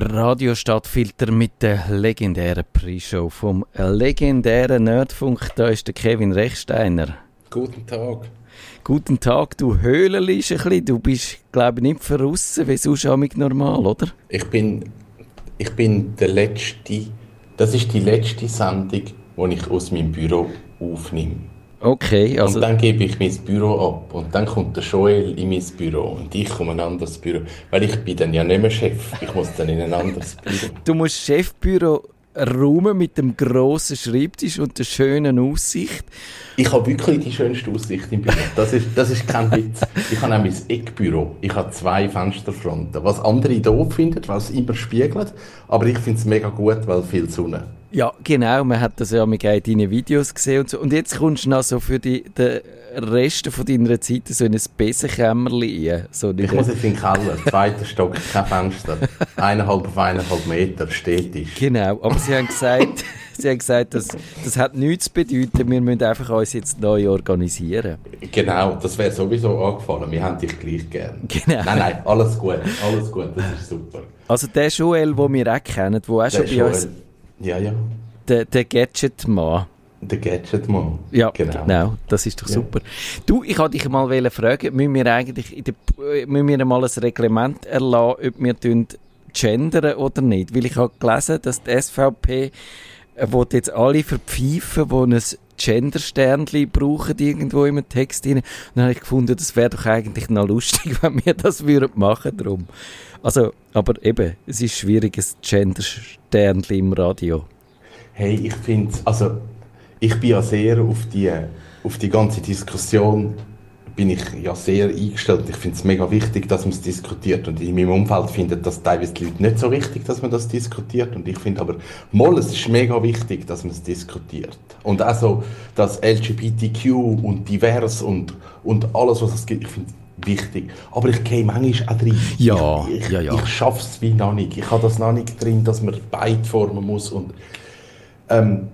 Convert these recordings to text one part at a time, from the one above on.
Radio Stadtfilter mit der legendären Pre-Show vom legendären Nerdfunk. Da ist der Kevin Rechsteiner. Guten Tag. Guten Tag, du höhlelst ein bisschen. Du bist, glaube ich, nicht verrissen, wie sonst normal, oder? Ich bin, ich bin der Letzte. Das ist die letzte Sendung, die ich aus meinem Büro aufnehme. Okay, also... Und dann gebe ich mein Büro ab und dann kommt der Joel in mein Büro und ich komme in ein anderes Büro, weil ich bin dann ja nicht mehr Chef, ich muss dann in ein anderes Büro. Du musst Chefbüro räumen mit dem grossen Schreibtisch und der schönen Aussicht. Ich habe wirklich die schönste Aussicht im Büro. Das ist, das ist kein Witz. Ich habe nämlich ein Eckbüro. Ich habe zwei Fensterfronten. Was andere doof finden, weil es immer spiegelt. Aber ich finde es mega gut, weil viel Sonne. Ja, genau, man hat das ja mit deinen Videos gesehen und so. Und jetzt kommst du noch so für die, den Rest von deiner Zeit so in ein Besenkämmerli so Ich muss jetzt in den Keller, zweiter Stock, kein Fenster, eineinhalb auf eineinhalb Meter, stetisch. Genau, aber sie haben gesagt, sie haben gesagt, das, das hat nichts zu bedeuten, wir müssen einfach uns jetzt neu organisieren. Genau, das wäre sowieso angefallen, wir haben dich gleich gern. Genau. Nein, nein, alles gut, alles gut, das ist super. Also der Joel, den wir auch kennen, der auch schon bei Joel. uns ja, ja. Der, der Gadget-Mann. Der Gadget-Mann. Ja, genau. genau. Das ist doch super. Du, ich wollte dich mal fragen, müssen wir eigentlich in der, müssen wir mal ein Reglement erlassen, ob wir gendern oder nicht? Weil ich habe gelesen, dass die SVP äh, jetzt alle verpfeifen, die ein Gender-Sternchen brauchen irgendwo im Text rein. Und dann habe ich gefunden, das wäre doch eigentlich noch lustig, wenn wir das würden machen drum. Also, aber eben, es ist schwierig, ein Gender-Sternchen im Radio. Hey, ich finde also ich bin ja sehr auf die, auf die ganze Diskussion bin ich ja sehr eingestellt. Ich finde es mega wichtig, dass man es diskutiert. Und in meinem Umfeld finden das teilweise die Leute nicht so wichtig, dass man das diskutiert. Und ich finde aber, mal, es ist mega wichtig, dass man es diskutiert. Und also das LGBTQ und divers und, und alles, was es gibt, ich finde wichtig. Aber ich gehe manchmal auch drin. Ja, ich, ich, ja, ja. Ich schaffe es wie noch nicht. Ich habe das noch nicht drin, dass man beide formen muss. Und, ähm,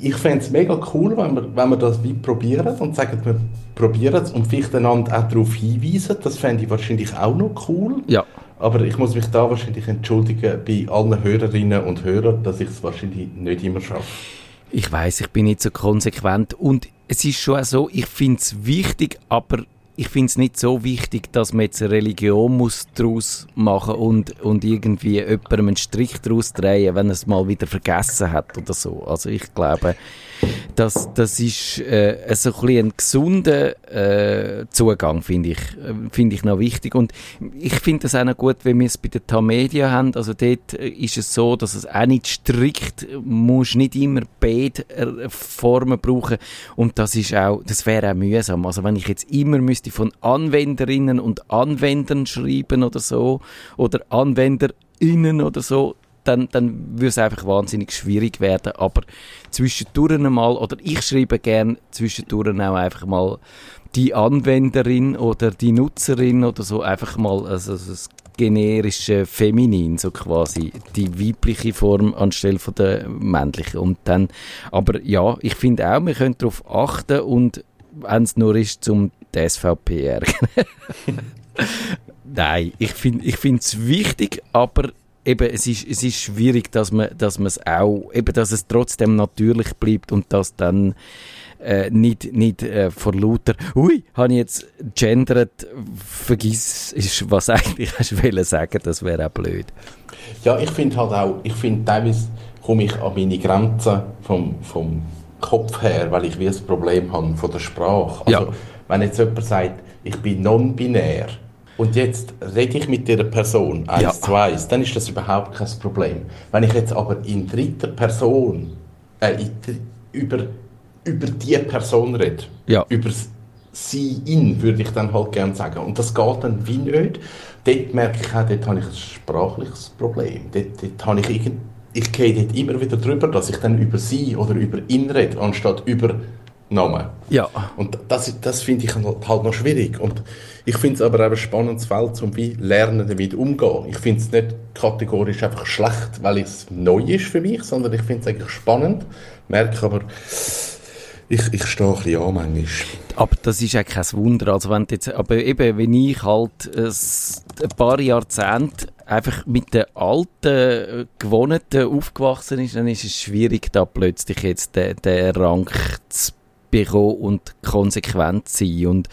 ich fände es mega cool, wenn wir, wenn wir das wie probieren und sagen, wir probieren es und vielleicht einander auch darauf hinweisen. Das fände ich wahrscheinlich auch noch cool. Ja. Aber ich muss mich da wahrscheinlich entschuldigen bei allen Hörerinnen und Hörern, dass ich es wahrscheinlich nicht immer schaffe. Ich weiß, ich bin nicht so konsequent und es ist schon so, ich finde es wichtig, aber ich finde es nicht so wichtig, dass man jetzt eine Religion muss daraus machen und, und irgendwie jemandem einen Strich daraus drehen, wenn er es mal wieder vergessen hat oder so. Also ich glaube, das, das ist äh, so ein, ein gesunder äh, Zugang, finde ich, äh, finde ich noch wichtig. Und ich finde es auch noch gut, wenn wir es bei der Tamedia haben. Also dort äh, ist es so, dass es auch nicht strikt, muss nicht immer beide äh, Formen brauchen. Und das das wäre auch mühsam. Also wenn ich jetzt immer müsste von Anwenderinnen und Anwendern schreiben oder so, oder AnwenderInnen oder so, dann, dann würde es einfach wahnsinnig schwierig werden. Aber zwischendurch mal, oder ich schreibe gerne zwischendurch auch einfach mal die Anwenderin oder die Nutzerin oder so einfach mal also, also das generische Feminin, so quasi die weibliche Form anstelle von der männlichen. Und dann, aber ja, ich finde auch, wir können darauf achten und wenn es nur ist, zum die SVP ärgern. Nein, ich finde es wichtig, aber eben, es ist, es ist schwierig, dass man, dass man es auch, eben, dass es trotzdem natürlich bleibt und dass dann äh, nicht, nicht äh, vor lauter, ui, habe ich jetzt gendert, vergiss, ist, was eigentlich hast du sagen, das wäre auch blöd. Ja, ich finde halt auch, ich finde teilweise komme ich an meine Grenzen vom, vom Kopf her, weil ich wie ein Problem habe von der Sprache. Also, ja. wenn jetzt jemand sagt, ich bin non-binär, und jetzt rede ich mit dieser Person eins ja. zu eins, dann ist das überhaupt kein Problem. Wenn ich jetzt aber in dritter Person äh, in, über, über die Person rede, ja. über sie, ihn, würde ich dann halt gerne sagen. Und das geht dann wie nicht. Dort merke ich auch, dort habe ich ein sprachliches Problem. Dort, dort habe ich irgend, ich gehe dort immer wieder drüber, dass ich dann über sie oder über ihn rede, anstatt über Namen. Ja. Und das, das finde ich halt noch schwierig. Und ich finde es aber auch ein spannendes Feld, um wie lernen damit umzugehen. Ich finde es nicht kategorisch einfach schlecht, weil es neu ist für mich, sondern ich finde es eigentlich spannend. Merke aber, ich, ich stehe ein bisschen an manchmal. Aber das ist ja kein Wunder. Also wenn jetzt, aber eben, wenn ich halt ein paar Jahrzehnte einfach mit den alten äh, Gewohnheiten aufgewachsen ist, dann ist es schwierig, da plötzlich jetzt den, den Rang zu bekommen und konsequent sein. Und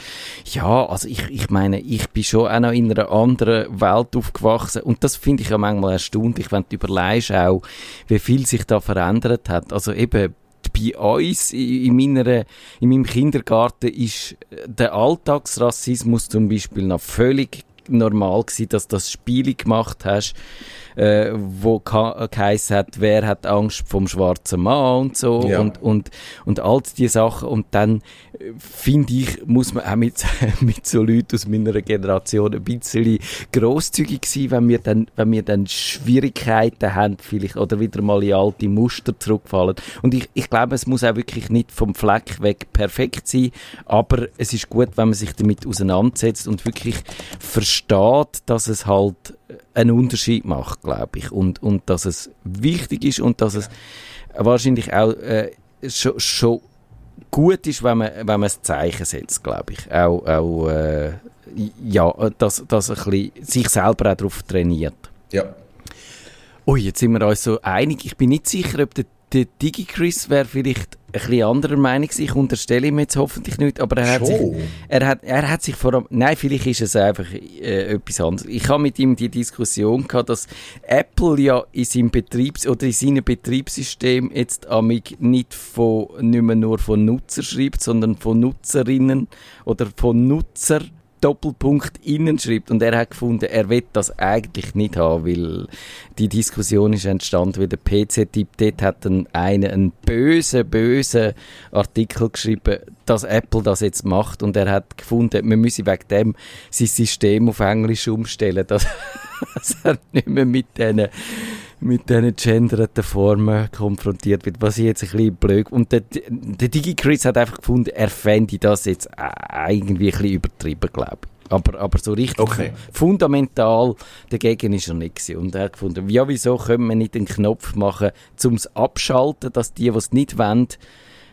ja, also ich, ich meine, ich bin schon auch noch in einer anderen Welt aufgewachsen und das finde ich ja manchmal erstaunlich, wenn du überlegst auch, wie viel sich da verändert hat. Also eben bei uns in, meiner, in meinem Kindergarten ist der Alltagsrassismus zum Beispiel noch völlig normal gewesen, dass du das Spiel gemacht hast, äh, wo geheißen hat, wer hat Angst vom schwarzen Mann und so ja. und, und, und all diese Sachen. Und dann, finde ich, muss man auch mit, mit so Leuten aus meiner Generation ein bisschen grosszügig sein, wenn wir dann, wenn wir dann Schwierigkeiten haben, vielleicht, oder wieder mal in alte Muster zurückfallen. Und ich, ich glaube, es muss auch wirklich nicht vom Fleck weg perfekt sein, aber es ist gut, wenn man sich damit auseinandersetzt und wirklich versteht, dass es halt einen Unterschied macht, glaube ich. Und, und dass es wichtig ist und dass es wahrscheinlich auch äh, schon, schon gut ist, wenn man, wenn man ein Zeichen setzt, glaube ich. Auch, auch äh, ja, dass, dass ein bisschen sich selber auch darauf trainiert. Ja. Ui, jetzt sind wir uns so einig. Ich bin nicht sicher, ob der, der DigiChris wäre vielleicht ein bisschen anderer Meinung. Ich unterstelle ihm jetzt hoffentlich nicht, aber er hat, sich, er hat, er hat sich vor allem, nein, vielleicht ist es einfach äh, etwas anderes. Ich habe mit ihm die Diskussion gehabt, dass Apple ja in seinem Betriebs- oder in seinem Betriebssystem jetzt amig nicht von, nicht mehr nur von Nutzer schreibt, sondern von Nutzerinnen oder von Nutzer Doppelpunkt innen schreibt. Und er hat gefunden, er will das eigentlich nicht haben, weil die Diskussion ist entstanden, weil der PC-Typ dort hat einen, einen bösen, bösen Artikel geschrieben, dass Apple das jetzt macht. Und er hat gefunden, man müsse wegen dem sein System auf Englisch umstellen, dass, dass er nicht mehr mit diesen mit diesen genderten Formen konfrontiert wird, was ich jetzt ein bisschen blöd... Und der, der DigiChris hat einfach gefunden, er fände das jetzt irgendwie ein bisschen übertrieben, glaube ich. Aber, aber so richtig okay. fundamental dagegen ist er nicht gewesen. Und er hat gefunden, ja, wieso können wir nicht einen Knopf machen, um es abschalten, dass die, die es nicht wollen,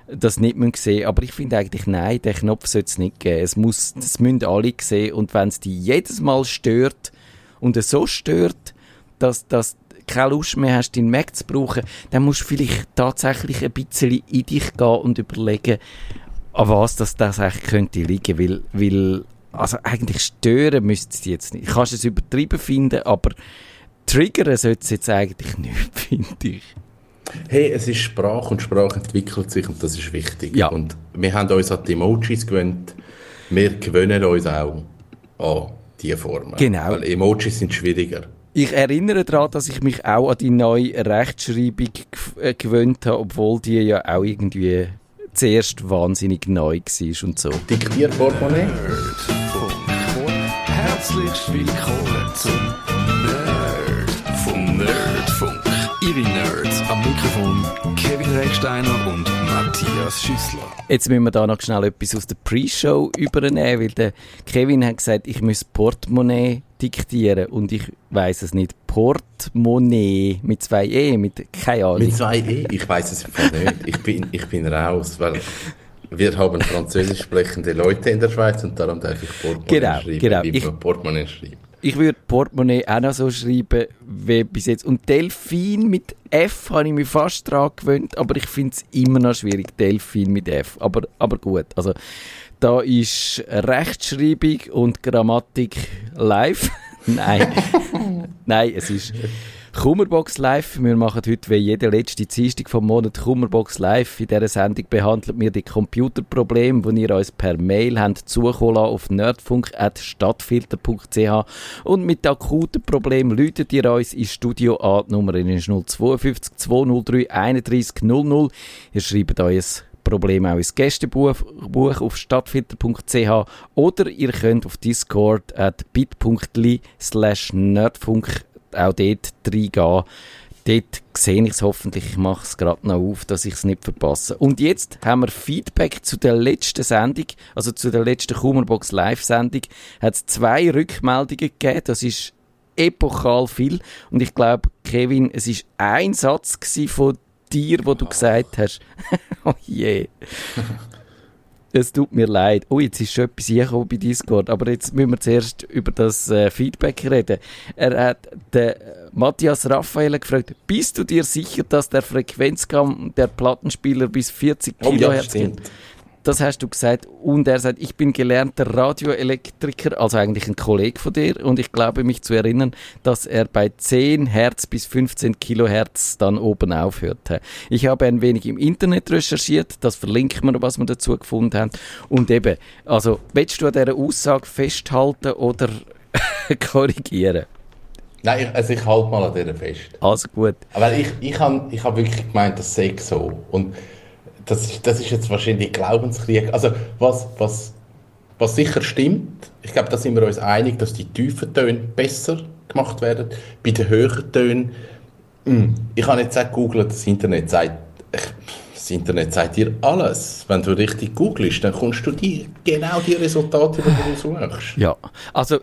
das nicht mehr sehen. Aber ich finde eigentlich, nein, den Knopf sollte es nicht geben. Es muss, das müssen alle sehen. Und wenn es die jedes Mal stört und es so stört, dass, dass keine Lust mehr hast, deinen Mac zu brauchen, dann musst du vielleicht tatsächlich ein bisschen in dich gehen und überlegen, an was das, das eigentlich könnte liegen, weil, weil also eigentlich stören müsste es jetzt nicht. Kannst es übertrieben finden, aber triggern sollte es jetzt eigentlich nicht, finde ich. Hey, es ist Sprache und Sprache entwickelt sich und das ist wichtig. Ja. Und wir haben uns an die Emojis gewöhnt. Wir gewöhnen uns auch an diese Formen. Genau. Weil Emojis sind schwieriger. Ich erinnere daran, dass ich mich auch an die neue Rechtschreibung äh, gewöhnt habe, obwohl die ja auch irgendwie zuerst wahnsinnig neu war und so. Diktierportemonnaie? Herzlich willkommen zum Nerd vom Nerdfunk. Ihre Nerds am Mikrofon Kevin Recksteiner und Matthias Schüssler. Jetzt müssen wir da noch schnell etwas aus der Pre-Show übernehmen, weil der Kevin hat gesagt, ich muss Portemonnaie diktieren und ich weiß es nicht. Portemonnaie mit zwei E, mit keine Ahnung. Mit zwei E? Ich weiß es einfach nicht. Ich bin, ich bin raus, weil wir haben französisch sprechende Leute in der Schweiz und darum darf ich Portemonnaie genau, schreiben, genau. wie ich, man Portemonnaie schreibt. Ich würde Portemonnaie auch noch so schreiben wie bis jetzt. Und Delfin mit F habe ich mich fast dran gewöhnt, aber ich finde es immer noch schwierig, Delfin mit F. Aber, aber gut, also da ist Rechtschreibung und Grammatik live. Nein, nein, es ist Kummerbox Live. Wir machen heute wie jede letzte Dienstag vom Monat Kummerbox Live. In dieser Sendung behandeln wir die Computerprobleme, die ihr uns per Mail habt zukommen auf nerdfunk.stadtfilter.ch und mit akuten Problemen läutet ihr uns ins Studio an. Die Nummer ist 052 203 31 00. Ihr schreibt euch Problem auch ins Gästebuch Buch auf stadtfilter.ch oder ihr könnt auf Discord at bit.ly slash nerdfunk auch dort reingehen. Dort sehe ich es hoffentlich. Ich mache es gerade noch auf, dass ich es nicht verpasse. Und jetzt haben wir Feedback zu der letzten Sendung, also zu der letzten Kummerbox Live-Sendung. Hat es zwei Rückmeldungen gegeben. Das ist epochal viel. Und ich glaube, Kevin, es ist ein Satz von dir, wo du gesagt hast, oh je. Es tut mir leid. Oh, jetzt ist schon etwas hier bei Discord, aber jetzt müssen wir zuerst über das äh, Feedback reden. Er hat den Matthias Raphael gefragt, bist du dir sicher, dass der Frequenzgang der Plattenspieler bis 40 Kilohertz oh, ja, geht? Das hast du gesagt. Und er sagt, ich bin gelernter Radioelektriker, also eigentlich ein Kollege von dir. Und ich glaube mich zu erinnern, dass er bei 10 Hertz bis 15 Kilohertz dann oben aufhört. Ich habe ein wenig im Internet recherchiert. Das verlinkt man, was wir dazu gefunden haben. Und eben, also, willst du an dieser Aussage festhalten oder korrigieren? Nein, ich, also ich halte mal an dieser fest. Also gut. Aber ich, ich habe ich hab wirklich gemeint, das sei so. Und das ist, das ist jetzt wahrscheinlich Glaubenskrieg. Also was, was, was sicher stimmt, ich glaube, da sind wir uns einig, dass die tiefen Töne besser gemacht werden. Bei den höheren Tönen, hm, ich habe jetzt auch gegoogelt, das Internet sagt, das Internet sagt dir alles. Wenn du richtig googelst, dann kommst du die, genau die Resultate, die du suchst. Ja, also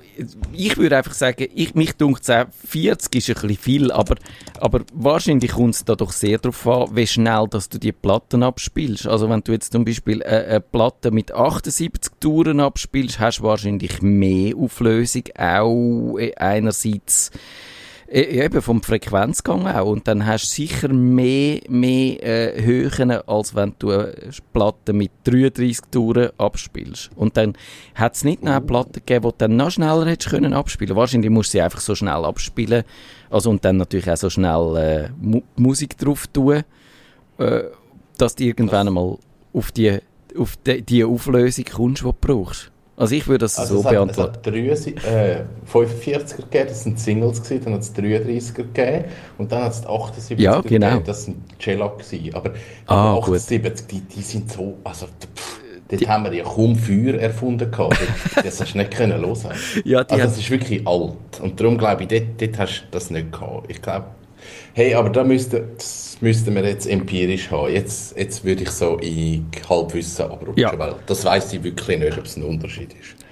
ich würde einfach sagen, ich, mich dunkt 40 ist ein bisschen viel, aber, aber wahrscheinlich kommt es da doch sehr darauf an, wie schnell dass du die Platten abspielst. Also wenn du jetzt zum Beispiel eine, eine Platte mit 78 Touren abspielst, hast du wahrscheinlich mehr Auflösung, auch einerseits eben vom Frequenzgang auch. Und dann hast du sicher mehr, mehr äh, Höhen, als wenn du eine Platte mit 33 Touren abspielst. Und dann hat es nicht noch eine Platte gegeben, die du dann noch schneller hättest können abspielen Wahrscheinlich musst du sie einfach so schnell abspielen. Also, und dann natürlich auch so schnell äh, Mu Musik drauf tun, äh, dass du irgendwann einmal auf die, auf die, die Auflösung kommst, die du brauchst. Also ich würde das also so es beantworten. Hat, es hat äh, 45er gegeben, das sind Singles gewesen, dann hat es 33er gegeben und dann hat es 78er ja, genau. gegeben, das sind Cello gewesen. Aber, ah, aber 78, die, die sind so, also pff, dort die, haben wir ja kaum Feuer erfunden gehabt, das hast du nicht können hören. Ja, also das ist wirklich alt und darum glaube ich, dort, dort hast du das nicht gehabt. Ich glaube, hey, aber da müsste, das müssten wir jetzt empirisch haben. Jetzt, jetzt würde ich so in Halbwissen abrutschen, ja. weil das weiß ich wirklich nicht, ob es ein Unterschied ist.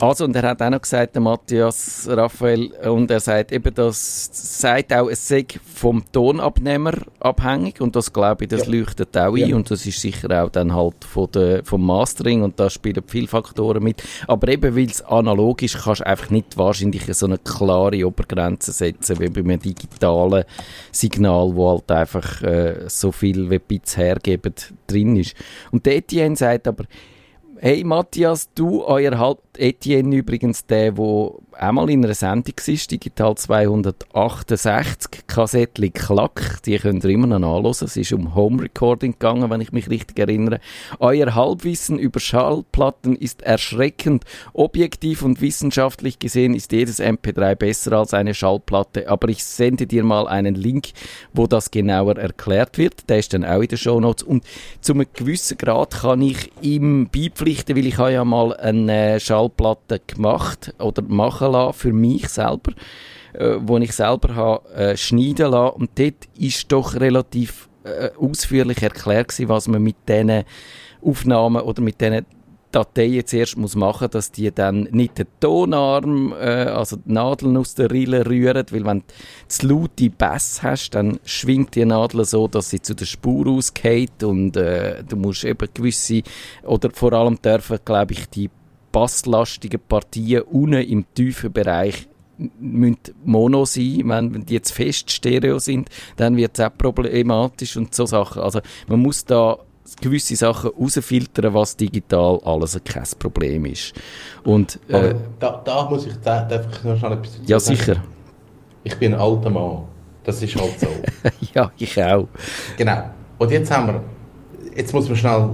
Also, und er hat auch noch gesagt, der Matthias Raphael, und er sagt eben, das sagt auch, es sei vom Tonabnehmer abhängig, und das glaube ich, das ja. leuchtet auch ein, ja. und das ist sicher auch dann halt von der, vom Mastering, und da spielen viele Faktoren mit. Aber eben, weil es analog ist, kannst du einfach nicht wahrscheinlich so eine klare Obergrenze setzen, wie bei einem digitalen Signal, wo halt einfach äh, so viel wie Bits hergeben drin ist. Und der Etienne sagt aber, Hey Matthias, du, euer Halb Etienne übrigens, der, wo einmal in einer Sendung war, Digital 268, Kassettli Klack, die könnt ihr immer noch nachhören. Es ist um Home Recording gegangen, wenn ich mich richtig erinnere. Euer Halbwissen über Schallplatten ist erschreckend. Objektiv und wissenschaftlich gesehen ist jedes MP3 besser als eine Schallplatte, aber ich sende dir mal einen Link, wo das genauer erklärt wird. Der ist dann auch in den Show Notes. Und zu einem gewissen Grad kann ich ihm beipflichten, weil ich habe ja mal eine Schallplatte gemacht oder machen machen lassen für mich selber, äh, wo ich selber habe, äh, schneiden lassen. Und dort ist doch relativ äh, ausführlich erklärt gewesen, was man mit diesen Aufnahmen oder mit diesen Dateien zuerst muss machen, dass die dann nicht den Tonarm, äh, also die Nadeln aus der Rille rühren, weil wenn du zu laute Bass hast, dann schwingt die Nadel so, dass sie zu der Spur ausgeht und äh, du musst eben gewisse, oder vor allem dürfen, glaube ich, die basslastigen Partien unten im tiefen Bereich müssen Mono sein. Wenn die jetzt fest Stereo sind, dann wird es auch problematisch und so Sachen. Also man muss da gewisse Sachen rausfiltern, was digital alles kein Problem ist. Und, äh, da, da, muss ich da, darf ich noch schnell etwas Ja, sicher. Ich bin ein alter Mann. Das ist halt so. ja, ich auch. Genau. Und jetzt haben wir, jetzt muss man schnell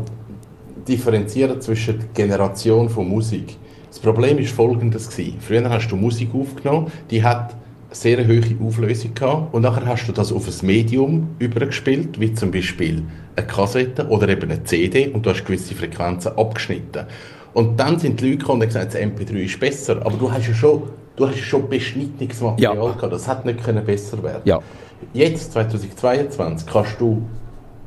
differenzieren zwischen der Generation von Musik. Das Problem ist folgendes gewesen. Früher hast du Musik aufgenommen, die hat eine sehr hohe Auflösung gehabt und nachher hast du das auf ein Medium übergespielt, wie zum Beispiel eine Kassette oder eben eine CD und du hast gewisse Frequenzen abgeschnitten. Und dann sind die Leute gekommen und gesagt, das MP3 ist besser, aber du hast ja schon, du hast ja schon beschnittenes Material ja. gehabt, das hat nicht können besser werden. Ja. Jetzt, 2022, kannst du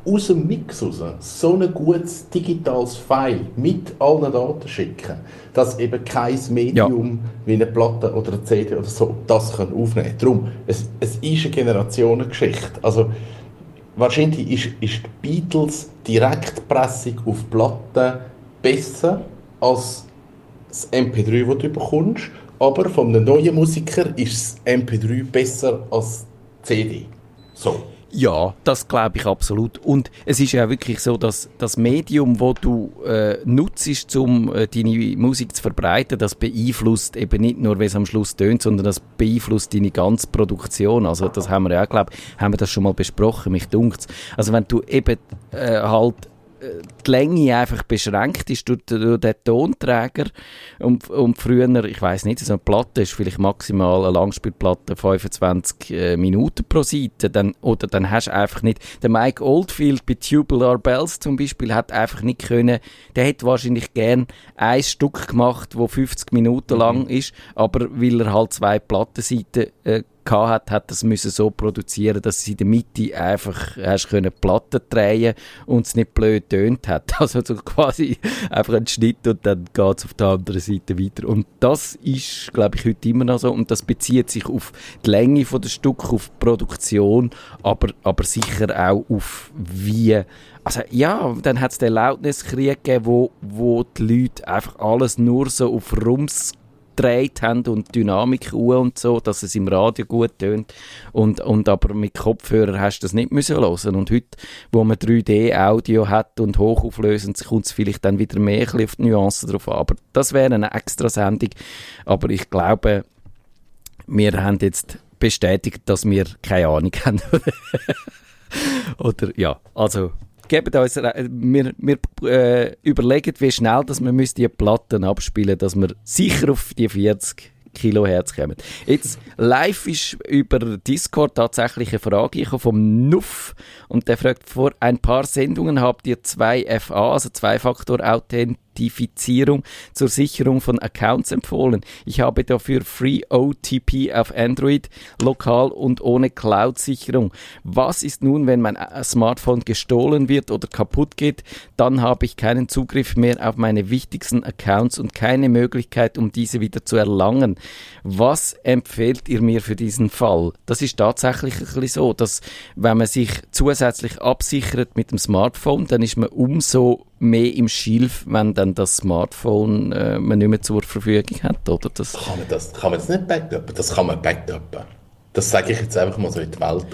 aus dem Mix raus so ein gutes digitales File mit allen Daten schicken, dass eben kein Medium ja. wie eine Platte oder eine CD oder so das kann aufnehmen kann. Darum, es, es ist eine Generationengeschichte. Also, wahrscheinlich ist, ist die Beatles Direktpressung auf Platten besser als das MP3, das du bekommst, aber von einem neuen Musiker ist das MP3 besser als die CD. So. Ja, das glaube ich absolut. Und es ist ja wirklich so, dass das Medium, wo du äh, nutzt, um äh, deine Musik zu verbreiten, das beeinflusst eben nicht nur, wie es am Schluss tönt, sondern das beeinflusst deine ganze Produktion. Also das haben wir ja glaube haben wir das schon mal besprochen, mich dunkt's. Also wenn du eben äh, halt die Länge einfach beschränkt ist durch, durch den Tonträger und, und früher, ich weiß nicht, so eine Platte ist vielleicht maximal eine Langspielplatte 25 äh, Minuten pro Seite, dann, oder dann hast du einfach nicht, der Mike Oldfield bei Tubular Bells zum Beispiel hat einfach nicht können, der hätte wahrscheinlich gern ein Stück gemacht, wo 50 Minuten mhm. lang ist, aber weil er halt zwei Plattenseiten äh, hat, hat das müssen so produzieren, dass sie in der Mitte einfach hast können Platten drehen und es nicht blöd tönt hat. Also so quasi einfach ein Schnitt und dann geht es auf der anderen Seite weiter. Und das ist, glaube ich, heute immer noch so und das bezieht sich auf die Länge von der Stück, auf die Produktion, aber, aber sicher auch auf wie also ja, dann hat es den Lautniskrieg gegeben, wo, wo die Leute einfach alles nur so auf Rums gedreht haben und Dynamik und so, dass es im Radio gut tönt. Und, und aber mit Kopfhörer hast du das nicht müssen hören. Und heute, wo man 3D-Audio hat und hochauflösend, kommt es vielleicht dann wieder mehr auf die Nuancen drauf an. Aber das wäre eine extra Sendung. Aber ich glaube, wir haben jetzt bestätigt, dass wir keine Ahnung haben. Oder ja, also gebt uns, wir, wir äh, überlegen, wie schnell dass wir die Platten abspielen dass wir sicher auf die 40 Kilohertz kommen. Jetzt, live ist über Discord tatsächlich eine Frage vom Nuff und der fragt, vor ein paar Sendungen habt ihr zwei FA, also Zwei-Faktor-Authent Authentifizierung zur Sicherung von Accounts empfohlen. Ich habe dafür Free OTP auf Android, lokal und ohne Cloud-Sicherung. Was ist nun, wenn mein äh, Smartphone gestohlen wird oder kaputt geht? Dann habe ich keinen Zugriff mehr auf meine wichtigsten Accounts und keine Möglichkeit, um diese wieder zu erlangen. Was empfehlt ihr mir für diesen Fall? Das ist tatsächlich ein bisschen so, dass wenn man sich zusätzlich absichert mit dem Smartphone, dann ist man umso mehr im Schilf, wenn dann das Smartphone äh, man nicht mehr zur Verfügung hat, oder? Das kann man das, kann man das nicht backuppen? Das kann man backuppen. Das sage ich jetzt einfach mal so in die Welt raus.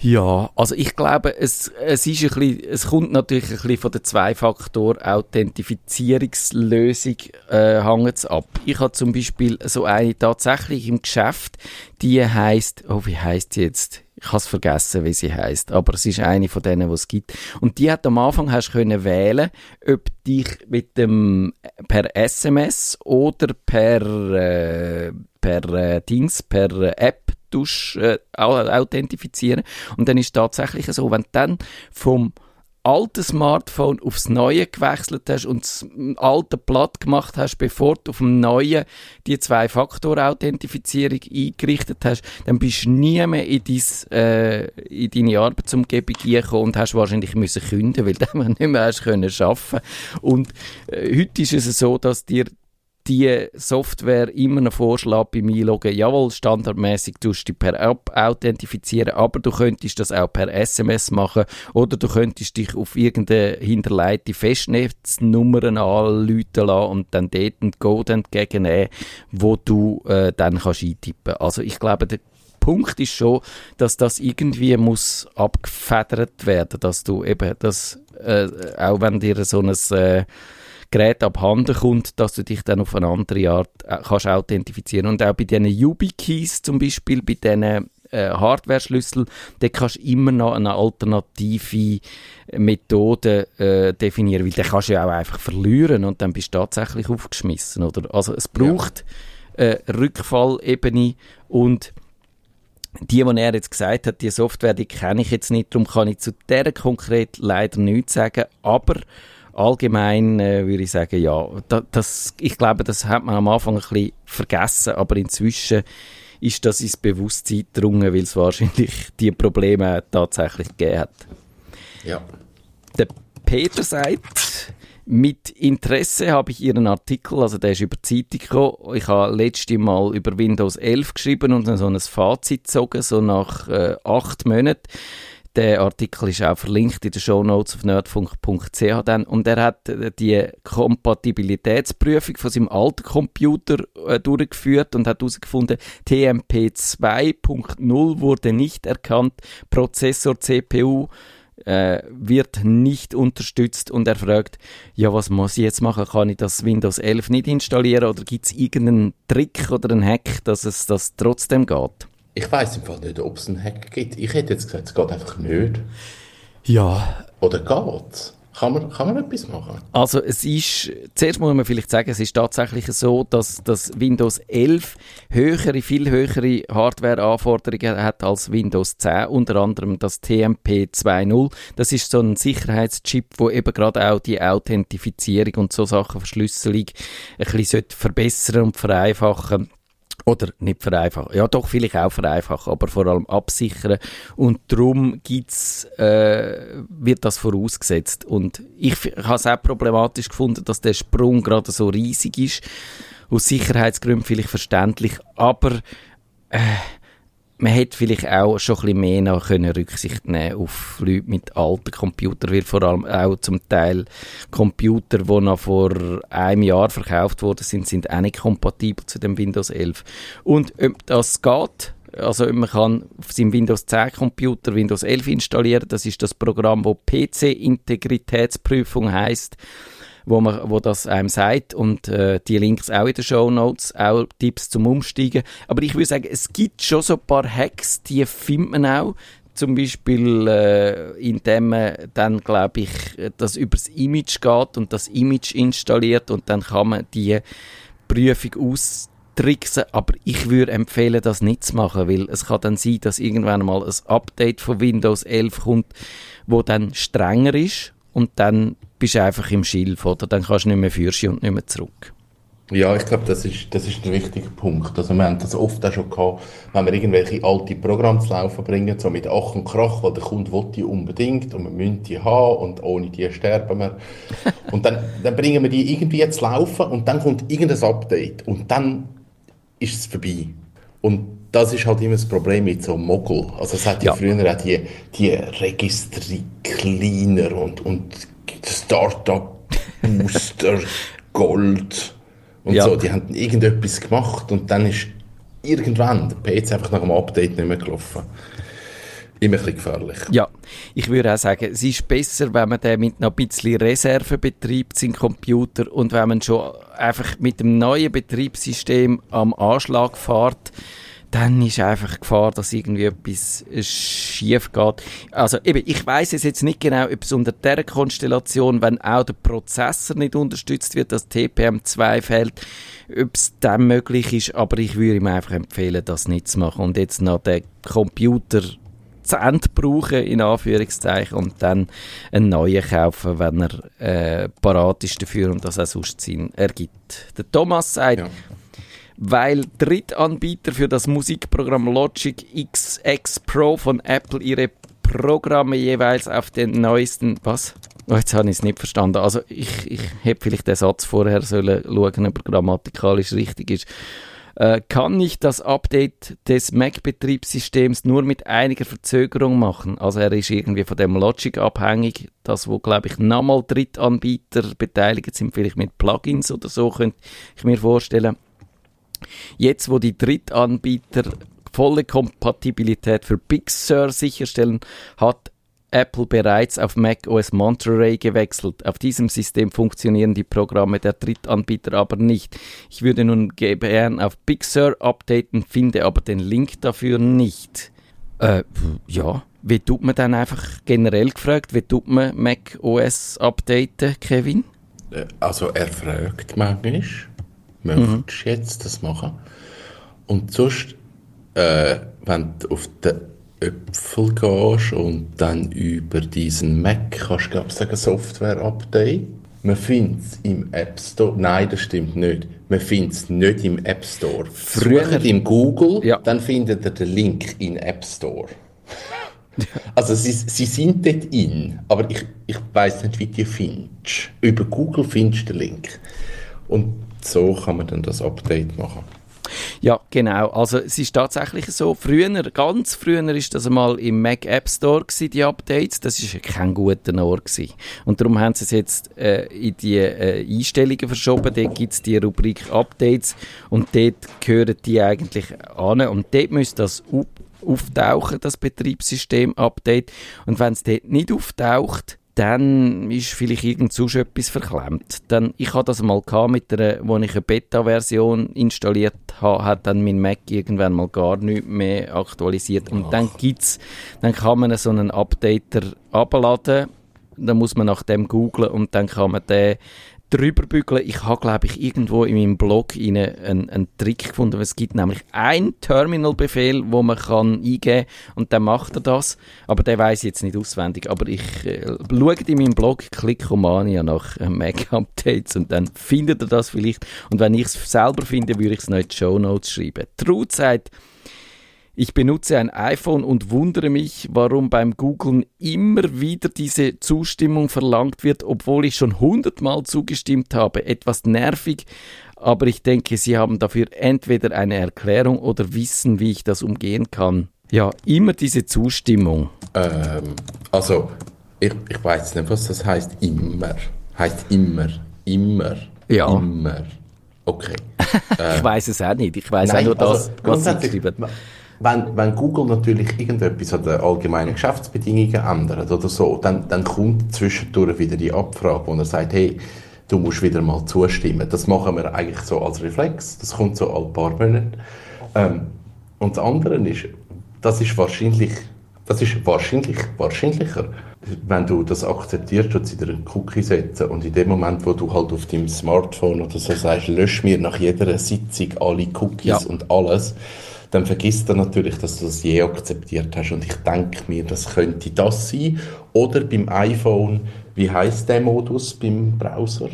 Ja, also ich glaube, es, es ist ein bisschen, es kommt natürlich ein bisschen von der Zwei-Faktor-Authentifizierungslösung äh, hängt ab. Ich habe zum Beispiel so eine tatsächlich im Geschäft, die heißt, oh wie heißt sie jetzt? Ich habe es vergessen, wie sie heißt, aber es ist eine von denen, die es gibt. Und die hat am Anfang hast können wählen, ob dich mit dem per SMS oder per äh, per äh, Dings, per äh, App tust, äh, authentifizieren. Und dann ist es tatsächlich so, wenn du dann vom alten Smartphone aufs neue gewechselt hast und das alte platt gemacht hast, bevor du auf dem neuen die Zwei-Faktor-Authentifizierung eingerichtet hast, dann bist du nie mehr in, dein, äh, in deine Arbeitsumgebung gekommen und hast wahrscheinlich müssen künden, weil du nicht mehr hast können. Und äh, heute ist es so, dass dir die Software immer noch vorschlägt beim Einloggen, jawohl, standardmäßig tust du dich per App authentifizieren, aber du könntest das auch per SMS machen oder du könntest dich auf irgendeine hinterleitete Festnetznummer anrufen lassen und dann dort einen Code entgegennehmen, wo du äh, dann kannst eintippen. Also ich glaube, der Punkt ist schon, dass das irgendwie muss abgefedert werden, dass du eben das, äh, auch wenn dir so ein äh, Gerät abhanden kommt, dass du dich dann auf eine andere Art äh, kannst authentifizieren. Und auch bei diesen YubiKeys zum Beispiel, bei diesen äh, Hardware-Schlüssel, da kannst du immer noch eine alternative Methode äh, definieren, weil den kannst du ja auch einfach verlieren und dann bist du tatsächlich aufgeschmissen, oder? Also es braucht ja. äh, Rückfallebene und die, die er jetzt gesagt hat, die Software, die kenne ich jetzt nicht, darum kann ich zu der konkret leider nichts sagen, aber allgemein äh, würde ich sagen, ja, da, das, ich glaube, das hat man am Anfang ein bisschen vergessen, aber inzwischen ist das ins Bewusstsein gedrungen, weil es wahrscheinlich die Probleme tatsächlich gegeben hat. Ja. Der Peter sagt, mit Interesse habe ich Ihren Artikel, also der ist über die Zeitung gekommen. Ich habe letztes Mal über Windows 11 geschrieben und dann so ein Fazit gezogen, so nach äh, acht Monaten der Artikel ist auch verlinkt in den Show Notes auf nerdfunk.ch dann. Und er hat äh, die Kompatibilitätsprüfung von seinem alten Computer äh, durchgeführt und hat herausgefunden, TMP 2.0 wurde nicht erkannt, Prozessor CPU äh, wird nicht unterstützt und er fragt, ja, was muss ich jetzt machen? Kann ich das Windows 11 nicht installieren oder gibt es irgendeinen Trick oder einen Hack, dass es das trotzdem geht? Ich weiß im Fall nicht, ob es einen Hack gibt. Ich hätte jetzt gesagt, es geht einfach nicht. Ja. Oder geht's? Kann man, kann man etwas machen? Also es ist, zuerst muss man vielleicht sagen, es ist tatsächlich so, dass das Windows 11 höhere, viel höhere Hardware-Anforderungen hat als Windows 10, unter anderem das TMP 2.0. Das ist so ein Sicherheitschip, wo eben gerade auch die Authentifizierung und so Sachen, Verschlüsselung ein bisschen verbessern und vereinfachen oder nicht vereinfachen, ja doch vielleicht auch vereinfachen, aber vor allem absichern. Und darum gibt's, äh, wird das vorausgesetzt. Und ich habe es auch problematisch gefunden, dass der Sprung gerade so riesig ist, aus Sicherheitsgründen vielleicht verständlich, aber äh, man hätte vielleicht auch schon ein bisschen mehr noch können Rücksicht nehmen auf Leute mit alten Computern, weil vor allem auch zum Teil Computer, die noch vor einem Jahr verkauft worden sind, sind auch nicht kompatibel zu dem Windows 11. Und ob das geht, also man kann auf seinem Windows 10 Computer Windows 11 installieren, das ist das Programm, wo PC-Integritätsprüfung heißt wo, man, wo das einem sagt und äh, die Links auch in den Show Notes, auch Tipps zum Umsteigen. Aber ich würde sagen, es gibt schon so ein paar Hacks, die findet man auch. Zum Beispiel, äh, indem man dann, glaube ich, das übers Image geht und das Image installiert und dann kann man die Prüfung austricksen. Aber ich würde empfehlen, das nicht zu machen, weil es kann dann sein, dass irgendwann mal ein Update von Windows 11 kommt, wo dann strenger ist und dann bist du einfach im Schilf, oder? Dann kannst du nicht mehr führen und nicht mehr zurück. Ja, ich glaube, das ist, das ist ein wichtiger Punkt. Also wir haben das oft auch schon gehabt, wenn wir irgendwelche alte Programme zu laufen bringen, so mit Ach und Krach, weil der Kunde will die unbedingt und wir müssen die haben und ohne die sterben wir. und dann, dann bringen wir die irgendwie zu laufen und dann kommt irgendein Update und dann ist es vorbei. Und das ist halt immer das Problem mit so Mogul. Also es hat ja, ja früher auch die, die Registry Cleaner und, und Startup Booster Gold und ja. so. Die haben irgendetwas gemacht und dann ist irgendwann der PC einfach nach dem Update nicht mehr gelaufen. Immer ein bisschen gefährlich. Ja, ich würde auch sagen, es ist besser, wenn man den mit noch ein bisschen Reserve betreibt, seinen Computer, und wenn man schon einfach mit dem neuen Betriebssystem am Anschlag fährt, dann ist einfach Gefahr, dass irgendwie etwas schief geht. Also eben, ich weiß es jetzt nicht genau, ob es unter der Konstellation, wenn auch der Prozessor nicht unterstützt wird, dass TPM2 fällt, ob es dann möglich ist, aber ich würde ihm einfach empfehlen, das nicht zu machen und jetzt noch den Computer zu Ende brauchen, in Anführungszeichen, und dann einen neuen kaufen, wenn er äh, parat ist dafür und das auch sonst Sinn ergibt. Der Thomas sagt, ja weil Drittanbieter für das Musikprogramm Logic XX Pro von Apple ihre Programme jeweils auf den neuesten. Was? Oh, jetzt habe ich es nicht verstanden. Also ich, ich hätte vielleicht den Satz vorher sollen schauen, ob er grammatikalisch richtig ist. Äh, kann nicht das Update des Mac-Betriebssystems nur mit einiger Verzögerung machen? Also er ist irgendwie von dem Logic abhängig, das wo glaube ich nochmal Drittanbieter beteiligt sind, vielleicht mit Plugins oder so, könnte ich mir vorstellen. Jetzt, wo die Drittanbieter volle Kompatibilität für Big Sur sicherstellen, hat Apple bereits auf Mac OS Monterey gewechselt. Auf diesem System funktionieren die Programme der Drittanbieter aber nicht. Ich würde nun gern auf Big Sur updaten, finde aber den Link dafür nicht. Äh, ja, wie tut man dann einfach generell gefragt, wie tut man Mac OS updaten, Kevin? Äh, also er fragt manchmal möchtest du jetzt das machen? Und sonst, äh, wenn du auf den Äpfel gehst und dann über diesen Mac kannst du sagen Software-Update. Man findet es im App Store. Nein, das stimmt nicht. Man findet es nicht im App Store. Früher Sucht im Google, ja. dann findet ihr den Link in App Store. Also sie, sie sind dort in, aber ich, ich weiß nicht, wie du die findest. Über Google findest du den Link. Und so kann man dann das Update machen. Ja, genau. Also es ist tatsächlich so. Früher, ganz früher ist das einmal im Mac App Store gewesen, die Updates. Das ist kein guter Ort gewesen. Und darum haben sie es jetzt äh, in die äh, Einstellungen verschoben. Dort gibt es die Rubrik Updates und dort gehören die eigentlich an. Und dort müsste das auftauchen, das Betriebssystem-Update. Und wenn es dort nicht auftaucht, dann ist vielleicht irgend sonst etwas verklemmt. Dann, ich hatte das mal gehabt mit der, wo ich eine Beta-Version installiert habe, hat dann mein Mac irgendwann mal gar nicht mehr aktualisiert. Und Ach. dann gibt's, dann kann man so einen Updater abladen, dann muss man nach dem googlen und dann kann man den drüber bügeln. Ich habe, glaube ich, irgendwo in meinem Blog einen, einen Trick gefunden. Es gibt nämlich einen Terminal-Befehl, wo man kann eingeben und dann macht er das. Aber der weiß jetzt nicht auswendig. Aber ich äh, schaue in meinem Blog Clickomania nach äh, Mac-Updates und dann findet er das vielleicht. Und wenn ich es selber finde, würde ich es noch in die Show Notes schreiben. Trud sagt, ich benutze ein iPhone und wundere mich, warum beim Googlen immer wieder diese Zustimmung verlangt wird, obwohl ich schon hundertmal zugestimmt habe. Etwas nervig, aber ich denke, Sie haben dafür entweder eine Erklärung oder wissen, wie ich das umgehen kann. Ja, immer diese Zustimmung. Ähm, also, ich, ich weiß nicht, was das heißt. Immer. Heißt immer. Immer. Ja. Immer. Okay. ich weiß es auch nicht. Ich weiß auch nur das, also, was Sie geschrieben haben. Wenn, wenn Google natürlich irgendetwas an den allgemeinen Geschäftsbedingungen ändert oder so, dann, dann kommt zwischendurch wieder die Abfrage, wo er sagt, hey, du musst wieder mal zustimmen. Das machen wir eigentlich so als Reflex. Das kommt so alle paar Monate. Ähm, und das andere ist, das ist wahrscheinlich, das ist wahrscheinlich wahrscheinlicher, wenn du das akzeptierst und sie dir einen Cookie setzen und in dem Moment, wo du halt auf deinem Smartphone oder so sagst, lösch mir nach jeder Sitzung alle Cookies ja. und alles, dann vergisst er natürlich, dass du das je akzeptiert hast. Und ich denke mir, das könnte das sein. Oder beim iPhone, wie heißt der Modus beim Browser?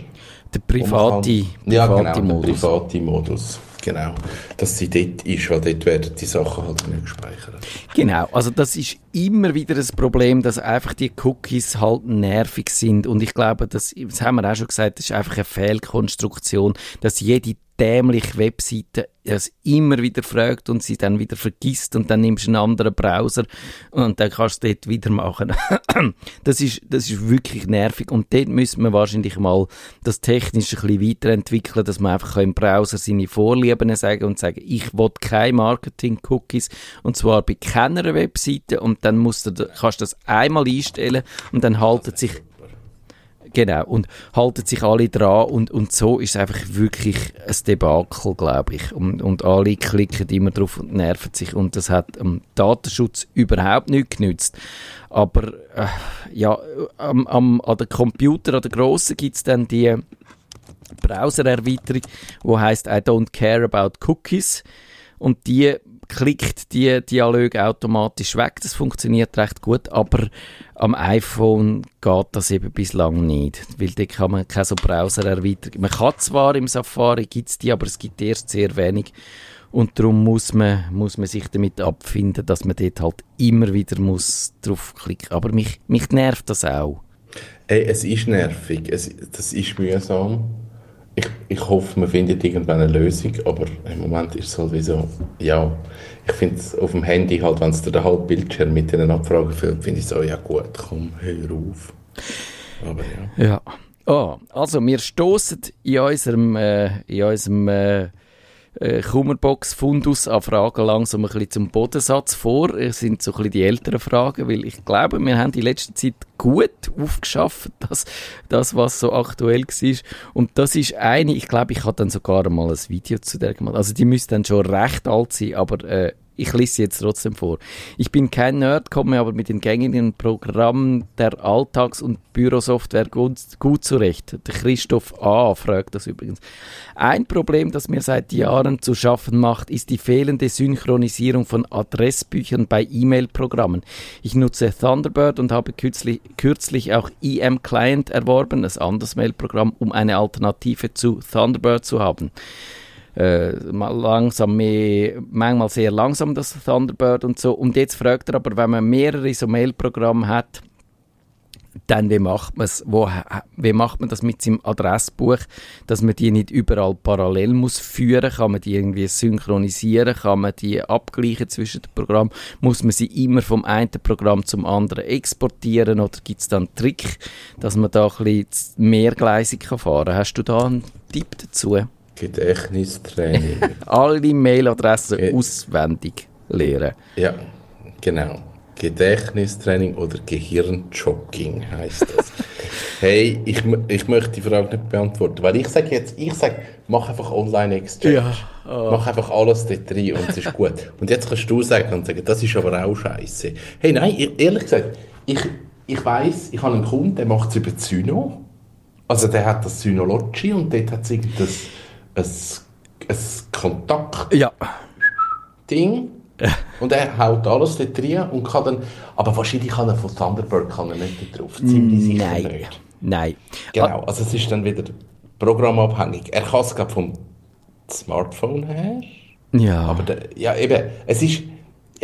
Der private, kann, ja, private genau, Modus. Der private Modus. Genau, dass sie dort ist, weil dort werden die Sachen halt nicht gespeichert. Genau, also das ist immer wieder das Problem, dass einfach die Cookies halt nervig sind und ich glaube, das, das haben wir auch schon gesagt, das ist einfach eine Fehlkonstruktion, dass jede dämliche Webseite es immer wieder fragt und sie dann wieder vergisst und dann nimmst du einen anderen Browser und dann kannst du dort wieder machen. das ist, das ist wirklich nervig und dort müssen wir wahrscheinlich mal das technisch ein bisschen weiterentwickeln, dass man einfach im Browser seine Vorlieben sagen und sagen, ich will keine Marketing-Cookies und zwar bei keiner Webseite und dann musst du, kannst du das einmal einstellen und dann haltet sich Genau, und halten sich alle dran und, und so ist es einfach wirklich ein Debakel, glaube ich. Und, und alle klicken immer drauf und nerven sich und das hat am Datenschutz überhaupt nichts genützt. Aber äh, ja, am, am, an den Computer, an den grossen gibt es dann die Browser-Erweiterung, die heißt I don't care about cookies und die klickt die Dialoge automatisch weg. Das funktioniert recht gut, aber am iPhone geht das eben bislang nicht, weil da kann man keine so Browser-Erweiterung. Man kann zwar im Safari, gibt es die, aber es gibt erst sehr wenig. Und darum muss man, muss man sich damit abfinden, dass man dort halt immer wieder muss draufklicken. Aber mich, mich nervt das auch. Ey, es ist nervig, es, das ist mühsam ich, ich hoffe, man findet irgendwann eine Lösung, aber im Moment ist es halt wie so, ja, ich finde es auf dem Handy halt, wenn es dir den halben Bildschirm mit den Abfragen füllt, finde ich so, ja gut, komm, hör auf. Aber ja. Ja. Oh, also wir stoßen in unserem, äh, in unserem äh, äh, Kummerbox-Fundus an Fragen langsam ein bisschen zum Bodensatz vor. Es sind so ein bisschen die älteren Fragen, weil ich glaube, wir haben die letzte Zeit gut aufgeschafft, das, das was so aktuell war. Und das ist eine, ich glaube, ich habe dann sogar mal ein Video zu der gemacht. Also die müsste dann schon recht alt sein, aber äh, ich lese jetzt trotzdem vor. Ich bin kein Nerd, komme aber mit den gängigen Programmen der Alltags- und Bürosoftware gut, gut zurecht. Der Christoph A. fragt das übrigens. Ein Problem, das mir seit Jahren zu schaffen macht, ist die fehlende Synchronisierung von Adressbüchern bei E-Mail-Programmen. Ich nutze Thunderbird und habe kürzlich, kürzlich auch EM Client erworben, das anderes Mail-Programm, um eine Alternative zu Thunderbird zu haben äh, langsam mehr, manchmal sehr langsam das Thunderbird und so. Und jetzt fragt er aber, wenn man mehrere so Mailprogramme hat, dann wie macht man es? Wie macht man das mit seinem Adressbuch, dass man die nicht überall parallel muss führen? Kann man die irgendwie synchronisieren? Kann man die abgleichen zwischen den Programmen? Muss man sie immer vom einen Programm zum anderen exportieren? Oder gibt es da einen Trick, dass man da ein bisschen mehrgleisig fahren kann? Hast du da einen Tipp dazu? Gedächtnistraining. Alle Mailadressen ja. auswendig lernen. Ja, genau. Gedächtnistraining oder Gehirnjogging heißt das. hey, ich, ich möchte die Frage nicht beantworten, weil ich sage jetzt, ich sage, mach einfach Online-Exchange. Ja. Oh. Mach einfach alles dort rein und es ist gut. Und jetzt kannst du sagen und sagen, das ist aber auch scheiße. Hey, nein, ehrlich gesagt, ich, ich weiss, ich habe einen Kunden, der macht es über Syno. Also der hat das Synology und dort hat es irgendein ein, ein Kontakt. Ja. Ding und er haut alles dort rein und kann dann, aber wahrscheinlich kann er von Thunderbird kann er nicht drauf, ziemlich sicher Nein. nicht. Nein. Genau, also es ist dann wieder programmabhängig. Er kann es vom Smartphone her. Ja. Aber der, ja, eben, es ist,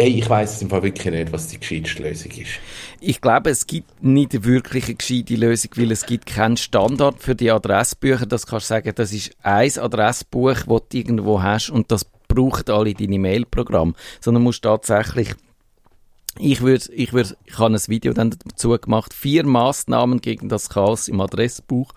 Hey, ich weiß im Fall wirklich nicht, was die gescheiteste Lösung ist. Ich glaube, es gibt nicht wirklich eine gescheite Lösung, weil es gibt keinen Standard für die Adressbücher. Das kannst du sagen, das ist ein Adressbuch, das du irgendwo hast und das braucht alle deine Mailprogramme, sondern musst tatsächlich ich würde, ich würde, ich habe ein Video dann dazu gemacht, vier Maßnahmen gegen das Chaos im Adressbuch.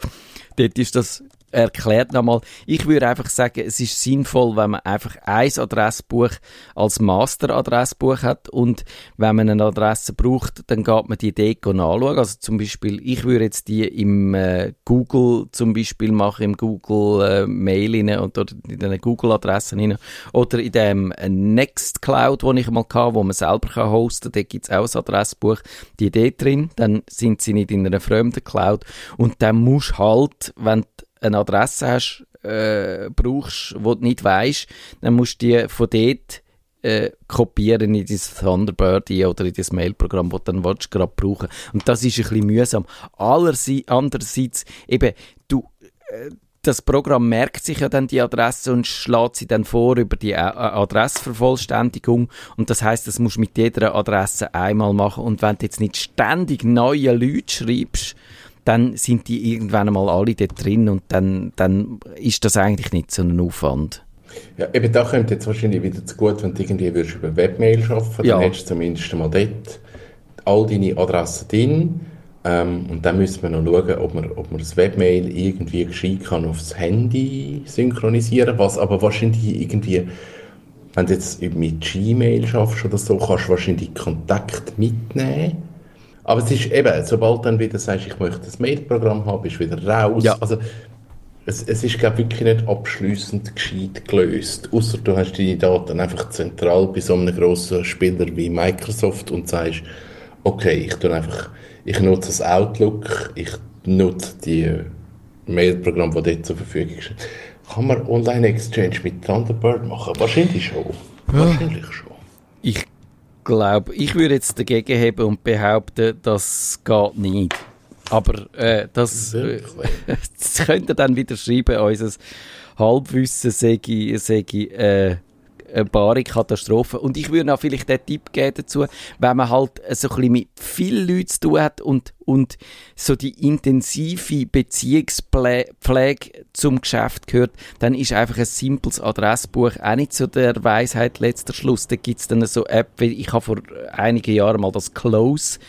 Dort ist das erklärt nochmal. Ich würde einfach sagen, es ist sinnvoll, wenn man einfach ein Adressbuch als Master-Adressbuch hat und wenn man eine Adresse braucht, dann geht man die Deko anschauen. Also zum Beispiel, ich würde jetzt die im äh, Google zum Beispiel machen, im Google äh, Mail rein oder in den Google-Adressen rein oder in dem äh, Nextcloud, wo ich mal hatte, wo man selber kann hosten kann. Da gibt es auch ein Adressbuch, die Idee drin. Dann sind sie nicht in einer fremden Cloud und dann musst halt, wenn eine Adresse hast, äh, brauchst, wo du nicht weißt, dann musst du die von dort äh, kopieren in dieses Thunderbird oder in das Mailprogramm, das du dann gerade brauchen. Und das ist ein bisschen mühsam. Allerseits, andererseits, eben, du, äh, das Programm merkt sich ja dann die Adresse und schlägt sie dann vor über die äh, Adressvervollständigung. Und das heißt, das musst du mit jeder Adresse einmal machen. Und wenn du jetzt nicht ständig neue Leute schreibst, dann sind die irgendwann einmal alle dort drin und dann, dann ist das eigentlich nicht so ein Aufwand. Ja, eben da kommt jetzt wahrscheinlich wieder zu gut, wenn du irgendwie würdest über Webmail arbeiten ja. dann hättest du zumindest einmal dort all deine Adressen drin ähm, und dann müssen wir noch schauen, ob man, ob man das Webmail irgendwie gescheit kann aufs Handy synchronisieren, was aber wahrscheinlich irgendwie wenn du jetzt mit Gmail schaffst oder so, kannst du wahrscheinlich Kontakt mitnehmen aber es ist eben, sobald dann wieder sagst, ich möchte das Mailprogramm haben, bist wieder raus. Ja. Also, es, es ist, glaube wirklich nicht abschließend gescheit gelöst. Außer du hast deine Daten einfach zentral bei so einem grossen Spieler wie Microsoft und sagst, okay, ich tue einfach, ich nutze das Outlook, ich nutze die Mailprogramme, die dort zur Verfügung stehen. Kann man Online-Exchange mit Thunderbird machen? Wahrscheinlich schon. Ja. Wahrscheinlich schon. Ich glaube, ich würde jetzt dagegen haben und behaupten, das geht nicht. Aber äh, das, äh, das könnt ihr dann wieder schreiben, unser Halbwissen sei, sei äh, eine Katastrophe. Und ich würde auch vielleicht den Tipp geben dazu, wenn man halt so ein bisschen mit vielen Leuten zu tun hat und, und so die intensive Beziehungspflege zum Geschäft gehört, dann ist einfach ein simples Adressbuch auch nicht so der Weisheit letzter Schluss. Da gibt es dann so App, ich habe vor einigen Jahren mal das Close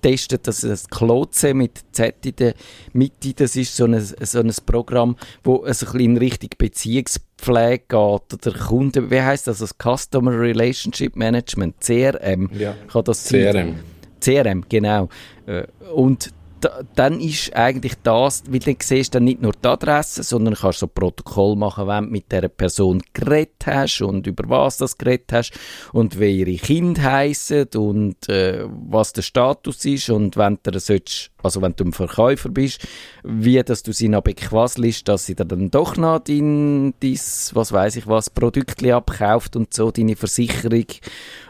getestet, dass das Klotze mit Z in der Mitte, das ist so ein, so ein Programm, wo es ein bisschen in Richtung Beziehungspflege geht oder Kunden, wie heißt das, das Customer Relationship Management, CRM. Ja, kann das CRM. CRM, genau. Äh, und da, dann ist eigentlich das, weil dann siehst du dann nicht nur die Adresse, sondern kannst so Protokoll machen, wenn du mit dieser Person geredet hast und über was das geredet hast und wie ihre Kinder heissen und äh, was der Status ist und wenn du sollst, also wenn du ein Verkäufer bist, wie dass du sie noch bequasselst, dass sie dann doch noch dein, dein was weiß ich was, Produkt abkauft und so, deine Versicherung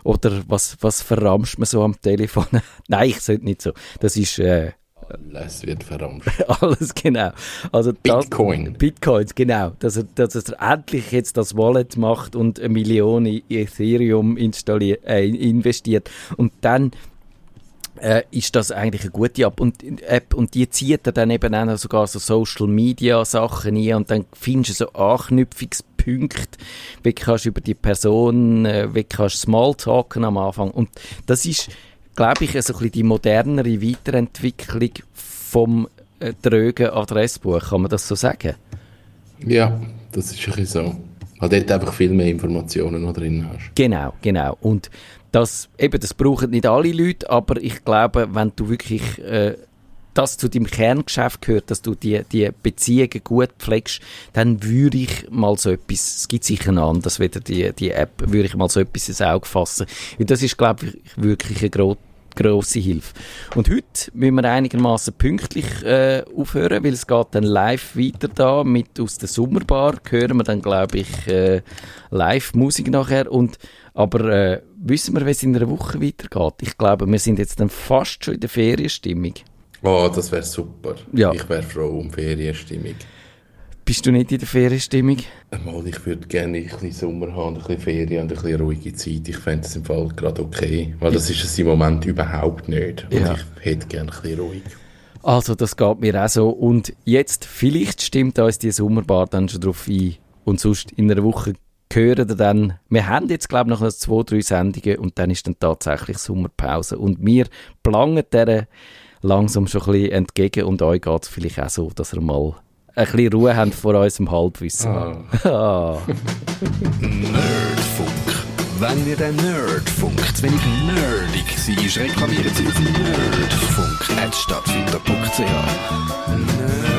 oder was, was verramscht man so am Telefon? Nein, ich sollte nicht so. Das ist, äh, alles wird verramscht. Alles, genau. Also Bitcoin. Das, Bitcoins, genau. Dass er, dass er endlich jetzt das Wallet macht und eine Million in Ethereum installiert, äh, investiert. Und dann äh, ist das eigentlich eine gute App und, App und die zieht er dann eben auch sogar so Social Media Sachen ein und dann findest du so Anknüpfungspunkte, wie kannst du über die Person, äh, wie kannst du Smalltalken am Anfang und das ist, glaube ich, so ein bisschen die modernere Weiterentwicklung vom äh, drögen Adressbuch, kann man das so sagen? Ja, das ist ein bisschen so. Weil dort einfach viel mehr Informationen noch drin hast. Genau, genau. Und das, eben, das brauchen nicht alle Leute, aber ich glaube, wenn du wirklich äh, das zu deinem Kerngeschäft gehört, dass du die, die Beziehungen gut pflegst, dann würde ich mal so etwas, es gibt sicher noch anders wieder die, die App, würde ich mal so etwas ins Auge fassen. Weil das ist, glaube ich, wirklich eine gro grosse Hilfe. Und heute müssen wir einigermaßen pünktlich äh, aufhören, weil es geht dann live weiter da mit aus der Sommerbar. Hören wir dann, glaube ich, äh, live Musik nachher. Und, aber äh, wissen wir, wie es in einer Woche weitergeht? Ich glaube, wir sind jetzt dann fast schon in der Ferienstimmung. Oh, das wäre super. Ja. Ich wäre froh um Ferienstimmung. Bist du nicht in der Ferienstimmung? Mal, ich würde gerne ein bisschen Sommer haben, ein bisschen Ferien und ein bisschen ruhige Zeit. Ich fände das im Fall gerade okay. Weil das ist es im Moment überhaupt nicht. Und Ja. ich hätte gerne ein bisschen ruhig. Also, das geht mir auch so. Und jetzt, vielleicht stimmt uns die Sommerbar dann schon drauf ein. Und sonst in einer Woche hören wir dann, wir haben jetzt, glaube ich, noch zwei, drei Sendungen und dann ist dann tatsächlich Sommerpause. Und wir planen der langsam schon ein bisschen entgegen und euch geht es vielleicht auch so, dass ihr mal ein bisschen Ruhe habt vor unserem Halbwissen. Ah. Ah. Nerdfunk. Wenn ihr den Nerdfunk zu wenig nerdig seid, reklamiert sie auf nerdfunk.stattfinder.ch. Nerd